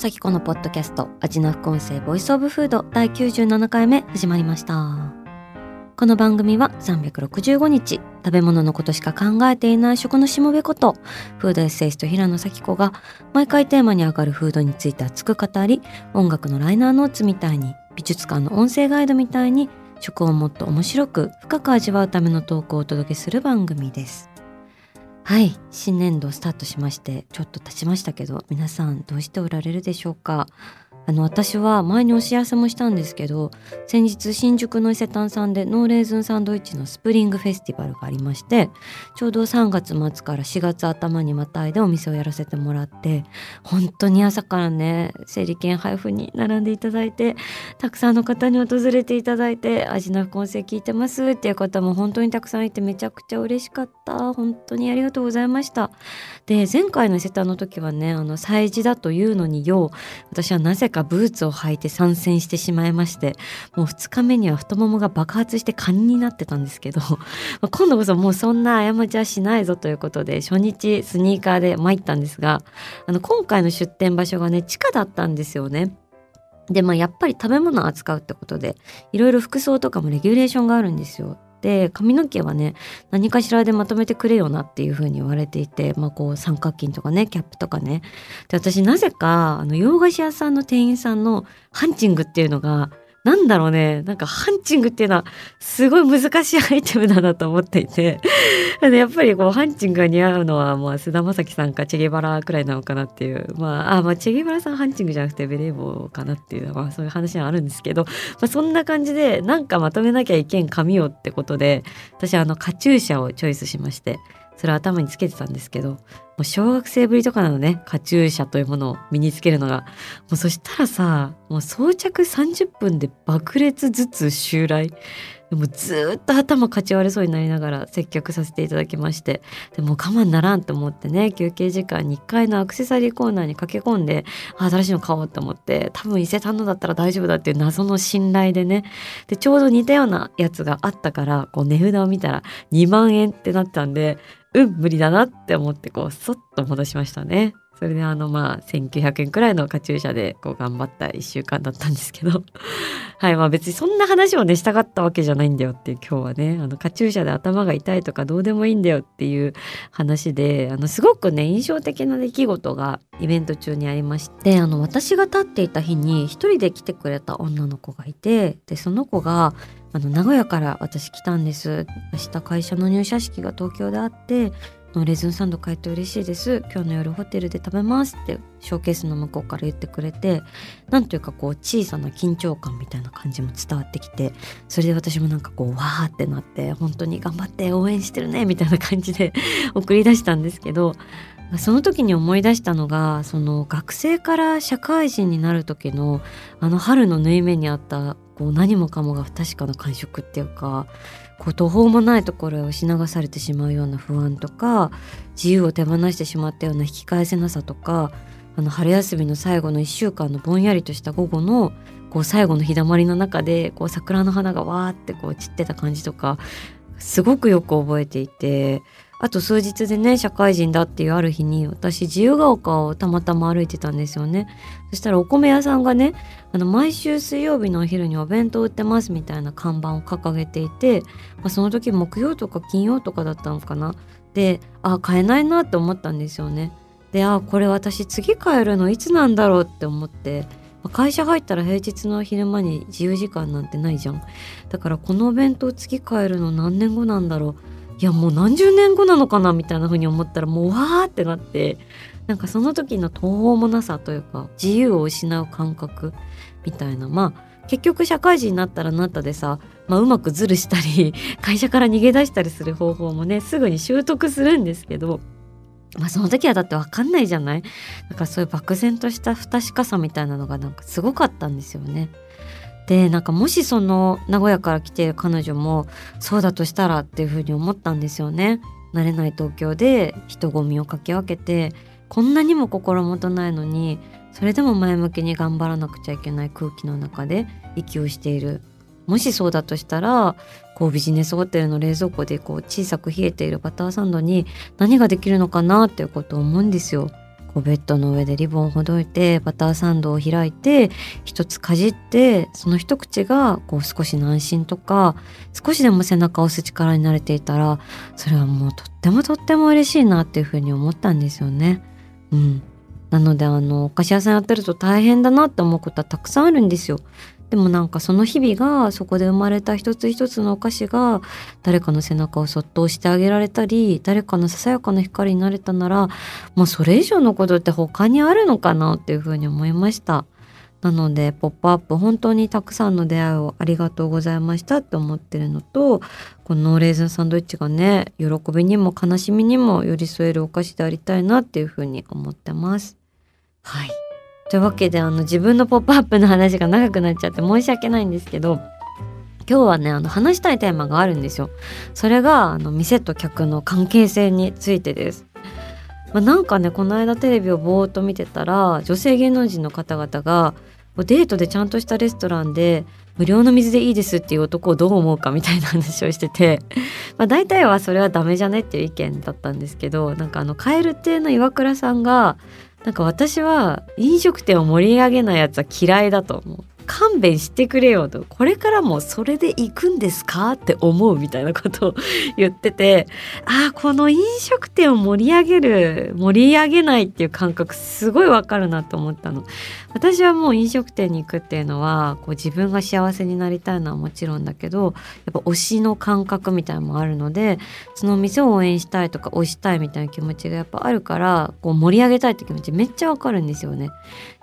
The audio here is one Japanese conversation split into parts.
紗季子のポッドキャスト味な副音声 voice of food 第97回目始まりました。この番組は365日食べ物のことしか考えていない食のしもべことフードエッセイスト平野紗季子が毎回テーマに上がるフードについて熱く語り音楽のライナーノーツみたいに美術館の音声ガイドみたいに食をもっと面白く深く味わうためのトークをお届けする番組です。はい。新年度スタートしましてちょっと経ちましたけど皆さんどうしておられるでしょうか？あの私は前にお知らせもしたんですけど先日新宿の伊勢丹さんでノーレーズンサンドイッチのスプリングフェスティバルがありましてちょうど3月末から4月頭にまたいでお店をやらせてもらって本当に朝からね整理券配布に並んでいただいてたくさんの方に訪れていただいて味の副音声聞いてますっていう方も本当にたくさんいてめちゃくちゃ嬉しかった。本当にありがとうございました。で前回の伊勢丹の時はねあの催事だというのによう私はなぜかブーツを履いて参戦してしまいましてもう2日目には太ももが爆発してカニになってたんですけど 今度こそもうそんな過ちはしないぞということで初日スニーカーで参ったんですがあの今回の出店場所がね地下だったんですよね。でまあやっぱり食べ物を扱うってことでいろいろ服装とかもレギュレーションがあるんですよ。で髪の毛はね何かしらでまとめてくれよなっていう風に言われていて、まあ、こう三角巾とかねキャップとかね。で私なぜかあの洋菓子屋さんの店員さんのハンチングっていうのがなんだろうね。なんかハンチングっていうのはすごい難しいアイテムだなと思っていて。やっぱりこうハンチングが似合うのはまあ菅田将暉さんかチェゲバラくらいなのかなっていう。まああまあチェゲバラさんハンチングじゃなくてベレー帽かなっていうまあそういう話はあるんですけど、まあ、そんな感じでなんかまとめなきゃいけん髪をってことで私あのカチューシャをチョイスしましてそれ頭につけてたんですけどう小学生ぶりとかなのねカチューシャというものを身につけるのが。もうそしたらさもう装着30分で爆裂ずつ襲来。でもずっと頭かち割れそうになりながら接客させていただきまして。でも我慢ならんと思ってね休憩時間に1階のアクセサリーコーナーに駆け込んで新しいの買おうと思って多分伊勢丹のだったら大丈夫だっていう謎の信頼でね。でちょうど似たようなやつがあったからこう値札を見たら2万円ってなったんでうん無理だなって思ってこうそっと戻しましたね。それであのまあ1900円くらいのカチューシャでこう頑張った1週間だったんですけど。はいまあ別にそんな話をねしたかったわけじゃないんだよっていう今日はね。あのカチューシャで頭が痛いとかどうでもいいんだよっていう話であのすごくね印象的な出来事がイベント中にありましてあの私が立っていた日に一人で来てくれた女の子がいてでその子があの名古屋から私来たんです。明日会社の入社式が東京であってのレズンサンド買えて嬉しいです。今日の夜ホテルで食べますってショーケースの向こうから言ってくれてなんというかこう小さな緊張感みたいな感じも伝わってきてそれで私もなんかこうわーってなって本当に頑張って応援してるねみたいな感じで 送り出したんですけどその時に思い出したのがその学生から社会人になる時のあの春の縫い目にあったこう何もかもが不確かな感触っていうかこう途方もないところへ押し流されてしまうような不安とか自由を手放してしまったような引き返せなさとかあの春休みの最後の1週間のぼんやりとした午後のこう最後の日だまりの中でこう桜の花がわーってこう散ってた感じとかすごくよく覚えていてあと数日でね社会人だっていうある日に私自由が丘をたまたま歩いてたんですよね。そしたらお米屋さんがねあの毎週水曜日のお昼にお弁当売ってますみたいな看板を掲げていて、まあ、その時木曜とか金曜とかだったのかな。であ買えないなって思ったんですよね。であこれ私次帰るのいつなんだろうって思って会社入ったら平日の昼間に自由時間なんてないじゃん。だからこのお弁当次帰るの何年後なんだろう。いやもう何十年後なのかなみたいな風に思ったらもうわーってなってなんかその時の途方もなさというか自由を失う感覚みたいなまあ結局社会人になったらなったでさ、まあ、うまくズルしたり 会社から逃げ出したりする方法もねすぐに習得するんですけどまあその時はだって分かんないじゃない？だからそういう漠然とした不確かさみたいなのがなんかすごかったんですよね。でなんかもしその名古屋から来ている彼女もそうだとしたらっていうふうに思ったんですよね。慣れない東京で人混みをかき分けてこんなにも心もとないのにそれでも前向きに頑張らなくちゃいけない空気の中で息をしているもしそうだとしたらこうビジネスホテルの冷蔵庫でこう小さく冷えているバターサンドに何ができるのかなっていうことを思うんですよ。こうベッドの上でリボンをほどいてバターサンドを開いて一つかじってその一口がこう少し軟心とか少しでも背中を押す力になれていたらそれはもうとってもとっても嬉しいなっていうふうに思ったんですよね。うん、なのであのお菓子屋さんやってると大変だなって思うことはたくさんあるんですよ。でもなんかその日々がそこで生まれた一つ一つのお菓子が誰かの背中をそっと押してあげられたり誰かのささやかな光になれたならもうそれ以上のことって他にあるのかなっていうふうに思いました。なので「ポップアップ本当にたくさんの出会いをありがとうございましたって思ってるのとこのレーズンサンドイッチがね喜びにも悲しみにも寄り添えるお菓子でありたいなっていうふうに思ってます。はいというわけであの自分の「ポップアップの話が長くなっちゃって申し訳ないんですけど今日はねあの話したいテーマがあるんですよ。それがあの店と客の関係性についてです。まあ、なんかねこの間テレビをぼーっと見てたら女性芸能人の方々がデートでちゃんとしたレストランで無料の水でいいですっていう男をどう思うかみたいな話をしててまあ大体はそれはダメじゃねっていう意見だったんですけどなんかあの蛙亭の岩倉さんがなんか私は飲食店を盛り上げないやつは嫌いだと思う。勘弁してくれよと。これからもそれで行くんですか？って思うみたいなことを言ってて。ああこの飲食店を盛り上げる盛り上げないっていう感覚すごいわかるなと思ったの。私はもう飲食店に行くっていうのはこう自分が幸せになりたいのはもちろんだけどやっぱ推しの感覚みたいなのもあるのでその店を応援したいとか推したいみたいな気持ちがやっぱあるからこう盛り上げたいって気持ちめっちゃわかるんですよね。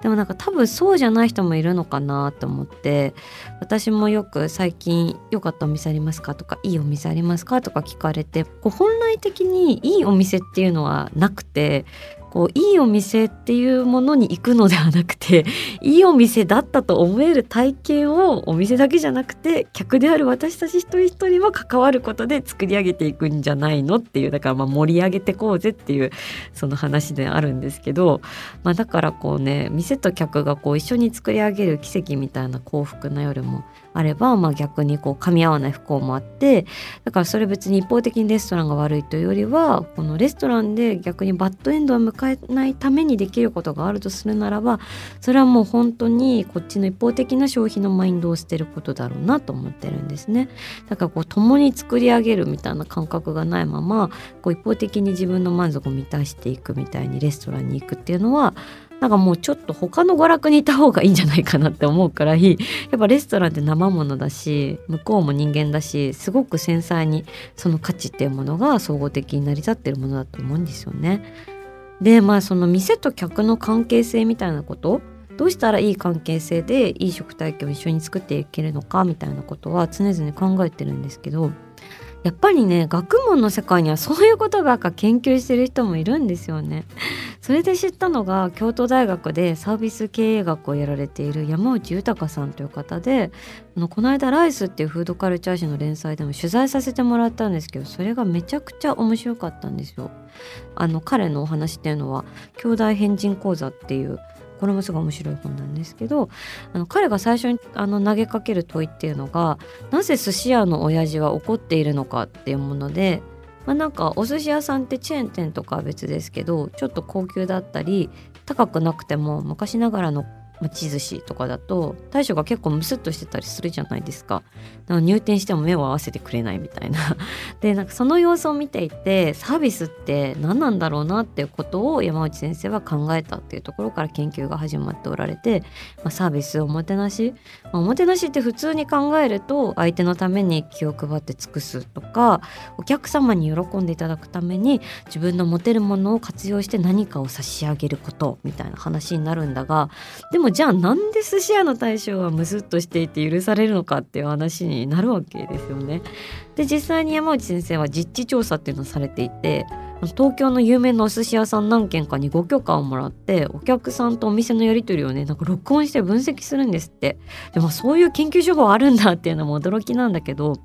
でもなんか多分そうじゃない人もいるのかなと思って私もよく最近良かったお店ありますか？とかいいお店ありますか？とか聞かれてこう本来的にいいお店っていうのはなくてこういいお店っていうものに行くのではなくて いいお店だったと思える体験をお店だけじゃなくて客である私たち一人一人も関わることで作り上げていくんじゃないのっていうだからまあ盛り上げてこうぜっていうその話であるんですけど、まあ、だからこうね店と客がこう一緒に作り上げる奇跡みたいな幸福な夜もあれば、まあ、逆にこう噛み合わない不幸もあってだからそれ別に一方的にレストランが悪いというよりはこのレストランで逆にバッドエンドを迎えないためにできることがあるとするならばそれはもう本当にこっちの一方的な消費のマインドを捨てることだろうなと思ってるんですね。だからこう共に作り上げるみたいな感覚がないままこう一方的に自分の満足を満たしていくみたいにレストランに行くっていうのはなんかもうちょっと他の娯楽にいた方がいいんじゃないかなって思うくらい やっぱレストランって生ものだし向こうも人間だしすごく繊細にその価値っていうものが総合的に成り立ってるものだと思うんですよね。でまあその店と客の関係性みたいなことどうしたらいい関係性でいい食体験を一緒に作っていけるのかみたいなことは常々考えてるんですけどやっぱりね学問の世界にはそういうことばっか研究してる人もいるんですよね。それで知ったのが京都大学でサービス経営学をやられている山内豊さんという方であのこの間「ライス」っていうフードカルチャー誌の連載でも取材させてもらったんですけどそれがめちゃくちゃ面白かったんですよ。あの彼のお話っていうのは兄弟変人講座っていうこれもすごい面白い本なんですけどあの彼が最初にあの投げかける問いっていうのがなぜ寿司屋の親父は怒っているのかっていうもので、まあ、なんかお寿司屋さんってチェーン店とかは別ですけどちょっと高級だったり高くなくても昔ながらの町寿司とかだと大将が結構ムスッとしてたりするじゃないですか。入店しても目を合わせてくれないみたいな。でなんかその様子を見ていてサービスって何なんだろうなっていうことを山内先生は考えたっていうところから研究が始まっておられて、まあ、サービスおもてなし、まあ、おもてなしって普通に考えると相手のために気を配って尽くすとかお客様に喜んでいただくために自分の持てるものを活用して何かを差し上げることみたいな話になるんだがでももじゃあなんで寿司屋の大将はムスッとしていて許されるのかっていう話になるわけですよね。で実際に山内先生は実地調査っていうのをされていて東京の有名なお寿司屋さん何軒かにご許可をもらってお客さんとお店のやり取りをねなんか録音して分析するんですってでもそういう研究手法あるんだっていうのも驚きなんだけど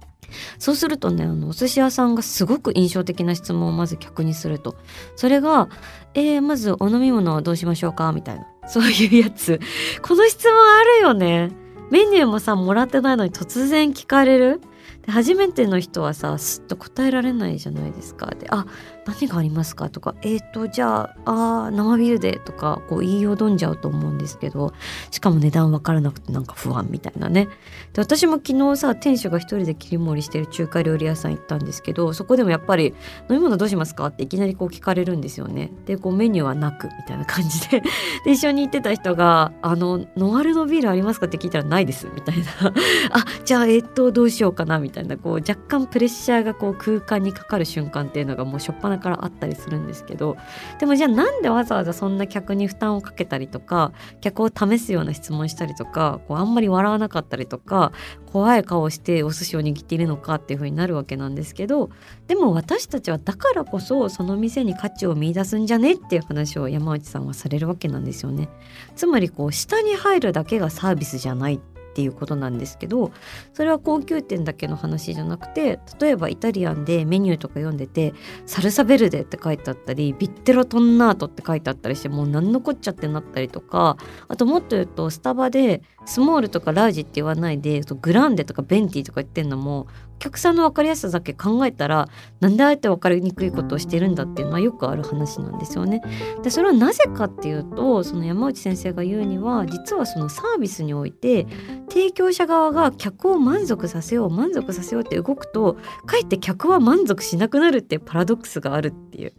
そうするとねあのお寿司屋さんがすごく印象的な質問をまず客にするとそれが「えー、まずお飲み物はどうしましょうか?」みたいなそういうやつ。この質問あるよね。メニューもさもらってないのに突然聞かれる。で初めての人はさすっと答えられないじゃないですか。であ何がありますか？とかえっ、ー、とじゃああ生ビールでとかこう言いよどんじゃうと思うんですけどしかも値段分からなくてなんか不安みたいなね。で私も昨日さ店主が一人で切り盛りしてる中華料理屋さん行ったんですけどそこでもやっぱり「飲み物どうしますか?」っていきなりこう聞かれるんですよね。でこうメニューはなくみたいな感じで。で一緒に行ってた人が「あのノンアルのビールありますか?」って聞いたら「ないです」みたいな「あじゃあえっ、ー、とどうしようかな」みたいな。こう若干プレッシャーがこう空間にかかる瞬間っていうのがもうしょっぱなからあったりするんですけどでもじゃあなんでわざわざそんな客に負担をかけたりとか客を試すような質問したりとかこうあんまり笑わなかったりとか怖い顔してお寿司を握っているのかっていう風になるわけなんですけどでも私たちはだからこそその店に価値を見いだすんじゃねっていう話を山内さんはされるわけなんですよね。つまりこう下に入るだけがサービスじゃないっっていうことなんですけどそれは高級店だけの話じゃなくて例えばイタリアンでメニューとか読んでてサルサベルデって書いてあったりビッテロトンナートって書いてあったりしてもう何のこっちゃってなったりとかあともっと言うとスタバでスモールとかラージって言わないでグランデとかベンティとか言ってんのもお客さんの分かりやすさだけ考えたらなんであえて分かりにくいことをしてるんだっていうのはよくある話なんですよね。でそれはなぜかっていうとその山内先生が言うには実はそのサービスにおいて提供者側が客を満足させよう満足させようって動くとかえって客は満足しなくなるっていうパラドックスがあるっていう。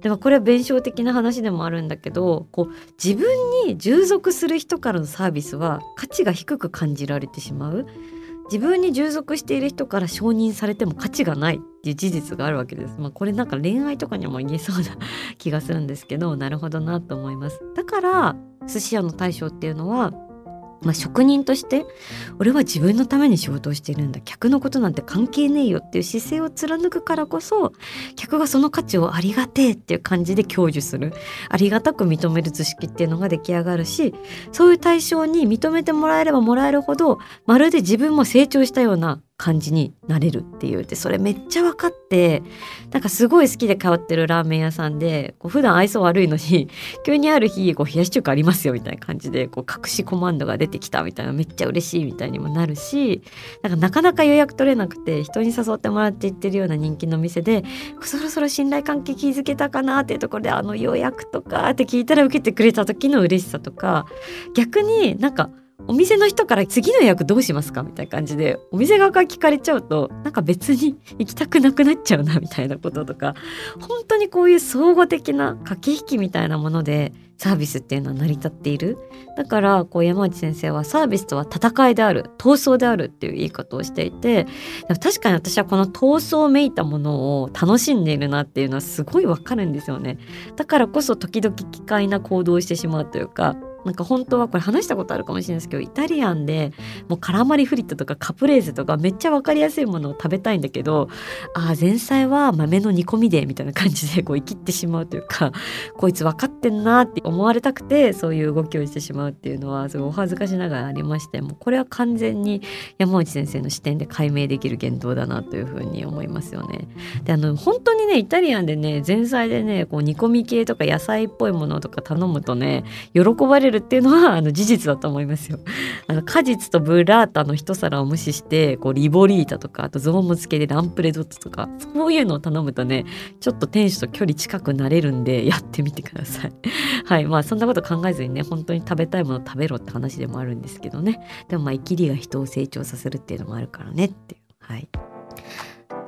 でもこれは弁証的な話でもあるんだけどこう自分に従属する人からのサービスは価値が低く感じられてしまう。自分に従属している人から承認されても価値がないっていう事実があるわけです。まあ、これなんか恋愛とかにも言えそうな気がするんですけどなるほどなと思います。だから寿司屋の大将っていうのはまあ、職人として俺は自分のために仕事をしているんだ。客のことなんて関係ねえよっていう姿勢を貫くからこそ客がその価値をありがてえっていう感じで享受する。ありがたく認める図式っていうのが出来上がるしそういう対象に認めてもらえればもらえるほどまるで自分も成長したような感じになれるっていう。でそれめっちゃ分かってなんかすごい好きで通ってるラーメン屋さんでこう普段愛想悪いのに 急にある日こう冷やし中華ありますよみたいな感じでこう隠しコマンドが出てきたみたいなめっちゃ嬉しいみたいにもなるしなんかなかなか予約取れなくて人に誘ってもらって行ってるような人気の店でそろそろ信頼関係築けたかなっていうところであの予約とかって聞いたら受けてくれた時の嬉しさとか逆になんかお店の人から次の予約どうしますか？みたいな感じでお店側から聞かれちゃうとなんか別に行きたくなくなっちゃうなみたいなこととか本当にこういう総合的な駆け引きみたいなものでサービスっていうのは成り立っている。だからこう山内先生はサービスとは戦いである闘争であるっていう言い方をしていて確かに私はこの闘争をめいたものを楽しんでいるなっていうのはすごいわかるんですよね。だからこそ時々奇怪な行動をしてしまうというかなんか本当はこれ話したことあるかもしれないですけどイタリアンでもうカラマリフリットとかカプレーゼとかめっちゃ分かりやすいものを食べたいんだけどああ前菜は豆の煮込みでみたいな感じでこう生きってしまうというか こいつ分かってんなって思われたくてそういう動きをしてしまうっていうのはすごいお恥ずかしながらありましてもうこれは完全に山内先生の視点で解明できる言動だなというふうに思いますよね。であの本当にねイタリアンでね前菜でねこう煮込み系とか野菜っぽいものとか頼むとね喜ばれるるっていうのはあの事実だと思いますよ。あの果実とブラータの一皿を無視してこうリボリータとかあとゾーム付けでランプレドットとかそういうのを頼むとねちょっと店主と距離近くなれるんで やってみてください。はいまあそんなこと考えずにね本当に食べたいもの食べろって話でもあるんですけどねでもまあ生きりが人を成長させるっていうのもあるからねっていう。はい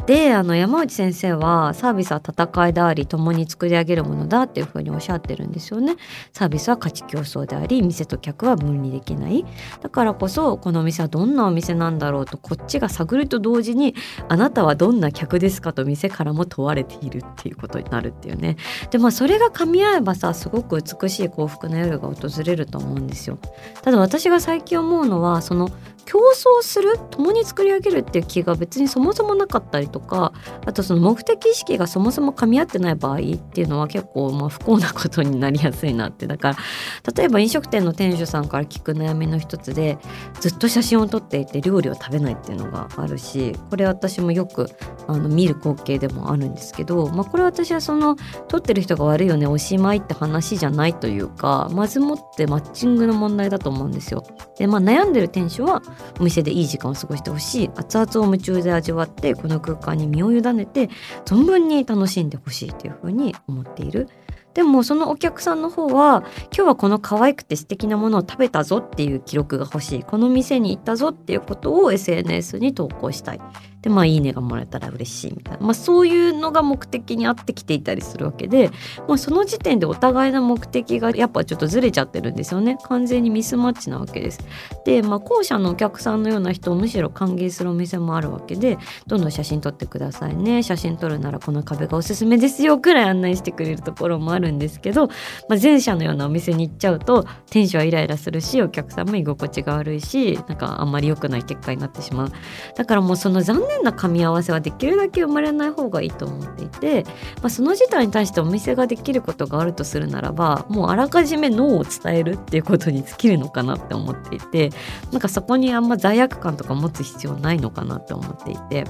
であの山内先生はサービスは戦いであり共に作り上げるものだっていうふうにおっしゃってるんですよね。サービスは価値競争であり店と客は分離できない。だからこそこのお店はどんなお店なんだろうとこっちが探ると同時にあなたはどんな客ですかと店からも問われているっていうことになるっていうね。でまあそれが噛み合えばさすごく美しい幸福な夜が訪れると思うんですよ。ただ私が最近思うのはその競争する共に作り上げるっていう気が別にそもそもなかったりとかあとその目的意識がそもそも噛み合ってない場合っていうのは結構まあ不幸なことになりやすいなってだから例えば飲食店の店主さんから聞く悩みの一つでずっと写真を撮っていて料理を食べないっていうのがあるしこれ私もよくあの見る光景でもあるんですけど、まあ、これ私はその撮ってる人が悪いよねおしまいって話じゃないというかまずもってマッチングの問題だと思うんですよ。でまあ悩んでる店主はお店でいい時間を過ごしてほしい。熱々を夢中で味わってこの空間に身を委ねて存分に楽しんでほしいというふうに思っている。でもそのお客さんの方は今日はこの可愛くて素敵なものを食べたぞっていう記録が欲しい。この店に行ったぞっていうことを SNS に投稿したい。でまあいいねがもらえたら嬉しいみたいな、まあ、そういうのが目的に合ってきていたりするわけで、まあ、その時点でお互いの目的がやっぱちょっとずれちゃってるんですよね。完全にミスマッチなわけです。で、まあ、後者のお客さんのような人をむしろ歓迎するお店もあるわけでどんどん写真撮ってくださいね。写真撮るならこの壁がおすすめですよ。くらい案内してくれるところもあるんですけど、まあ、前者のようなお店に行っちゃうと店主はイライラするしお客さんも居心地が悪いしなんかあんまり良くない結果になってしまう。だからもうその残念な噛み合わせはできるだけ生まれない方がいいと思っていて、まあ、その事態に対してお店ができることがあるとするならばもうあらかじめ脳を伝えるっていうことに尽きるのかなって思っていてなんかそこにあんま罪悪感とか持つ必要ないのかなって思っていて。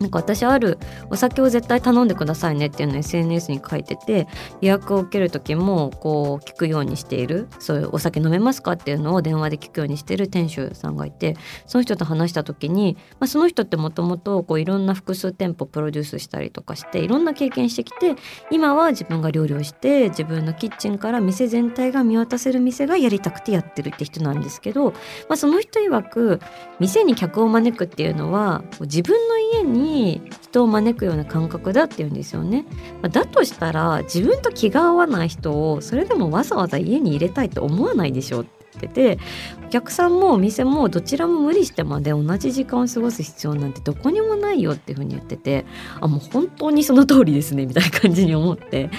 なんか私あるお酒を絶対頼んでくださいねっていうのを SNS に書いてて予約を受ける時もこう聞くようにしているそういうお酒飲めますかっていうのを電話で聞くようにしてる店主さんがいてその人と話した時に、まあ、その人ってもともといろんな複数店舗プロデュースしたりとかしていろんな経験してきて今は自分が料理をして自分のキッチンから店全体が見渡せる店がやりたくてやってるって人なんですけど、まあ、その人曰く店に客を招くっていうのは自分の家にに人を招くような感覚だっていうんですよね。だとしたら自分と気が合わない人をそれでもわざわざ家に入れたいと思わないでしょうっててお客さんもお店もどちらも無理してまで同じ時間を過ごす必要なんてどこにもないよっていうふうに言っててあもう本当にその通りですねみたいな感じに思って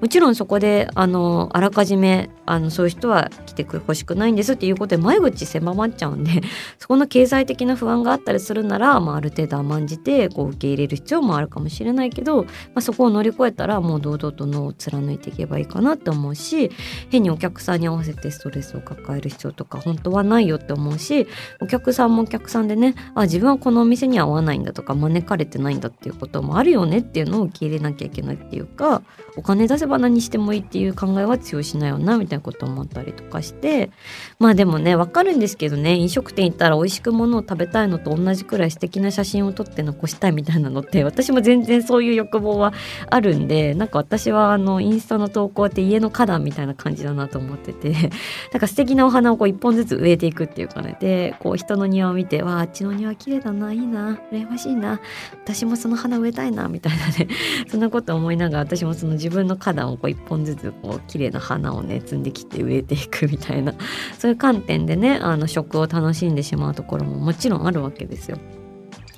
もちろんそこであのあらかじめあのそういう人は来てほしくないんですっていうことで毎日狭まっちゃうんで そこの経済的な不安があったりするなら、まあ、ある程度甘んじてこう受け入れる必要もあるかもしれないけど、まあ、そこを乗り越えたらもう堂々と脳を貫いていけばいいかなって思うし変にお客さんに合わせてストレスを抱える必要とか本当はないよって思うしお客さんもお客さんでねあ自分はこのお店には合わないんだとか招かれてないんだっていうこともあるよねっていうのを受け入れなきゃいけないっていうかお金出せば何してもいいっていう考えは強いしないよなみたいなこと思ったりとかしてまあでもねわかるんですけどね飲食店行ったら美味しくものを食べたいのと同じくらい素敵な写真を撮って残したいみたいなのって私も全然そういう欲望はあるんでなんか私はあのインスタの投稿って家の花壇みたいな感じだなと思っててなんか素敵なお花をこう一本ずつ植えていくっていうかねでこう人の庭を見てわああっちの庭綺麗だないいな羨ましいな私もその花植えたいなみたいなね そんなこと思いながら私もその自分の花壇をこう一本ずつこう綺麗な花をね摘んできて植えていくみたいなそういう観点でねあの食を楽しんでしまうところももちろんあるわけですよ。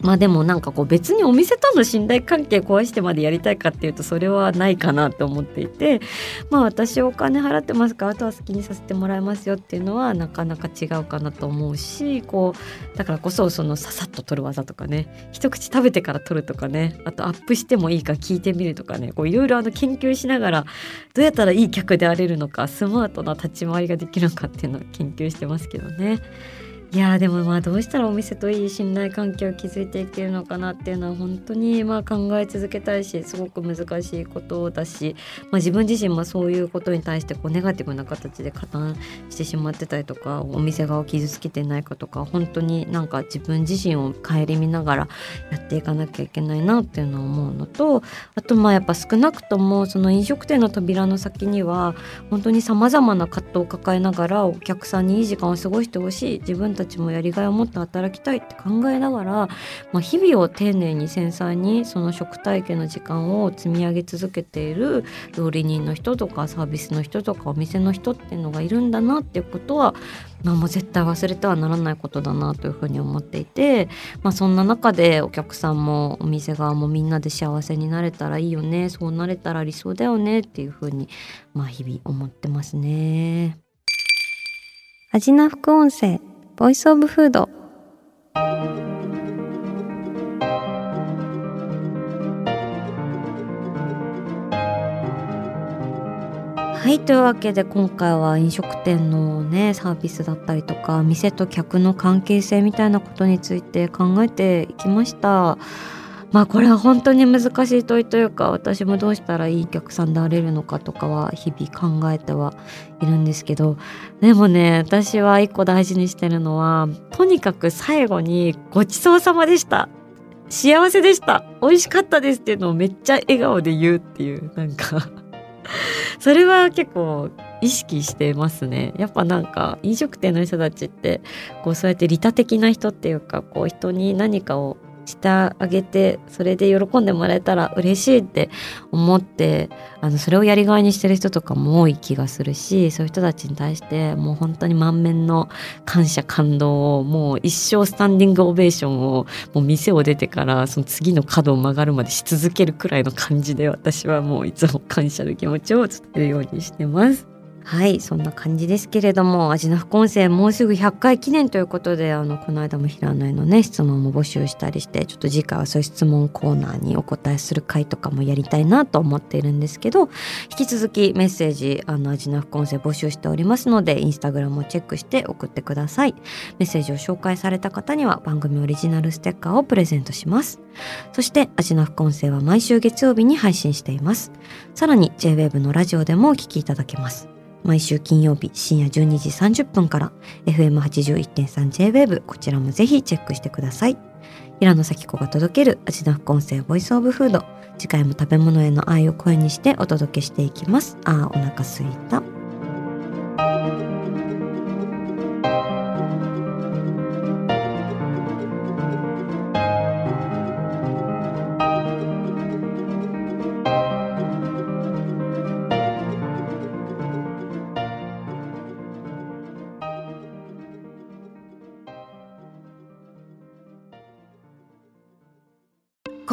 まあでもなんかこう別にお店との信頼関係壊してまでやりたいかっていうとそれはないかなと思っていてまあ私お金払ってますからあとは好きにさせてもらいますよっていうのはなかなか違うかなと思うしこうだからこそそのささっと取る技とかね一口食べてから取るとかねあとアップしてもいいか聞いてみるとかねいろいろ研究しながらどうやったらいい客であれるのかスマートな立ち回りができるのかっていうのを研究してますけどね。いやでもまあどうしたらお店といい信頼関係を築いていけるのかなっていうのは本当にまあ考え続けたいしすごく難しいことだし、まあ、自分自身もそういうことに対してこうネガティブな形で加担してしまってたりとかお店側を傷つけてないかとか本当になんか自分自身を顧みながらやっていかなきゃいけないなっていうのは思うのとあとまあやっぱ少なくともその飲食店の扉の先には本当にさまざまな葛藤を抱えながらお客さんにいい時間を過ごしてほしい自分たちもやりがいを持って働きたいって考えながら、まあ、日々を丁寧に繊細にその食体験の時間を積み上げ続けている料理人の人とかサービスの人とかお店の人っていうのがいるんだなっていうことは、まあ、もう絶対忘れてはならないことだなというふうに思っていて、まあ、そんな中でお客さんもお店側もみんなで幸せになれたらいいよねそうなれたら理想だよねっていうふうに、まあ、日々思ってますね。味な副音声ボイスオブフードはいというわけで今回は飲食店のねサービスだったりとか店と客の関係性みたいなことについて考えていきました。まあこれは本当に難しい問いというか私もどうしたらいいお客さんであれるのかとかは日々考えてはいるんですけどでもね私は一個大事にしてるのはとにかく最後にごちそうさまでした。幸せでした。美味しかったですっていうのをめっちゃ笑顔で言うっていうなんか。それは結構意識してますね。やっぱなんか飲食店の人たちってこうそうやって利他的な人っていうかこう人に何かをしてあげてそれで喜んでもらえたら嬉しいって思ってあのそれをやりがいにしてる人とかも多い気がするしそういう人たちに対してもう本当に満面の感謝感動をもう一生スタンディングオベーションをもう店を出てからその次の角を曲がるまでし続けるくらいの感じで私はもういつも感謝の気持ちを伝えるようにしてます。はいそんな感じですけれども味の副音声もうすぐ100回記念ということであのこの間も平野へのね質問も募集したりしてちょっと次回はそういう質問コーナーにお答えする回とかもやりたいなと思っているんですけど引き続きメッセージあの味の副音声募集しておりますのでインスタグラムをチェックして送ってください。メッセージを紹介された方には番組オリジナルステッカーをプレゼントします。そして味の副音声は毎週月曜日に配信しています。さらに JWAVE のラジオでもお聞きいただけます。毎週金曜日深夜12時30分から FM81.3JWAVE こちらもぜひチェックしてください。平野咲子が届ける味の副音声ボイスオブフード。次回も食べ物への愛を声にしてお届けしていきます。あーお腹すいた。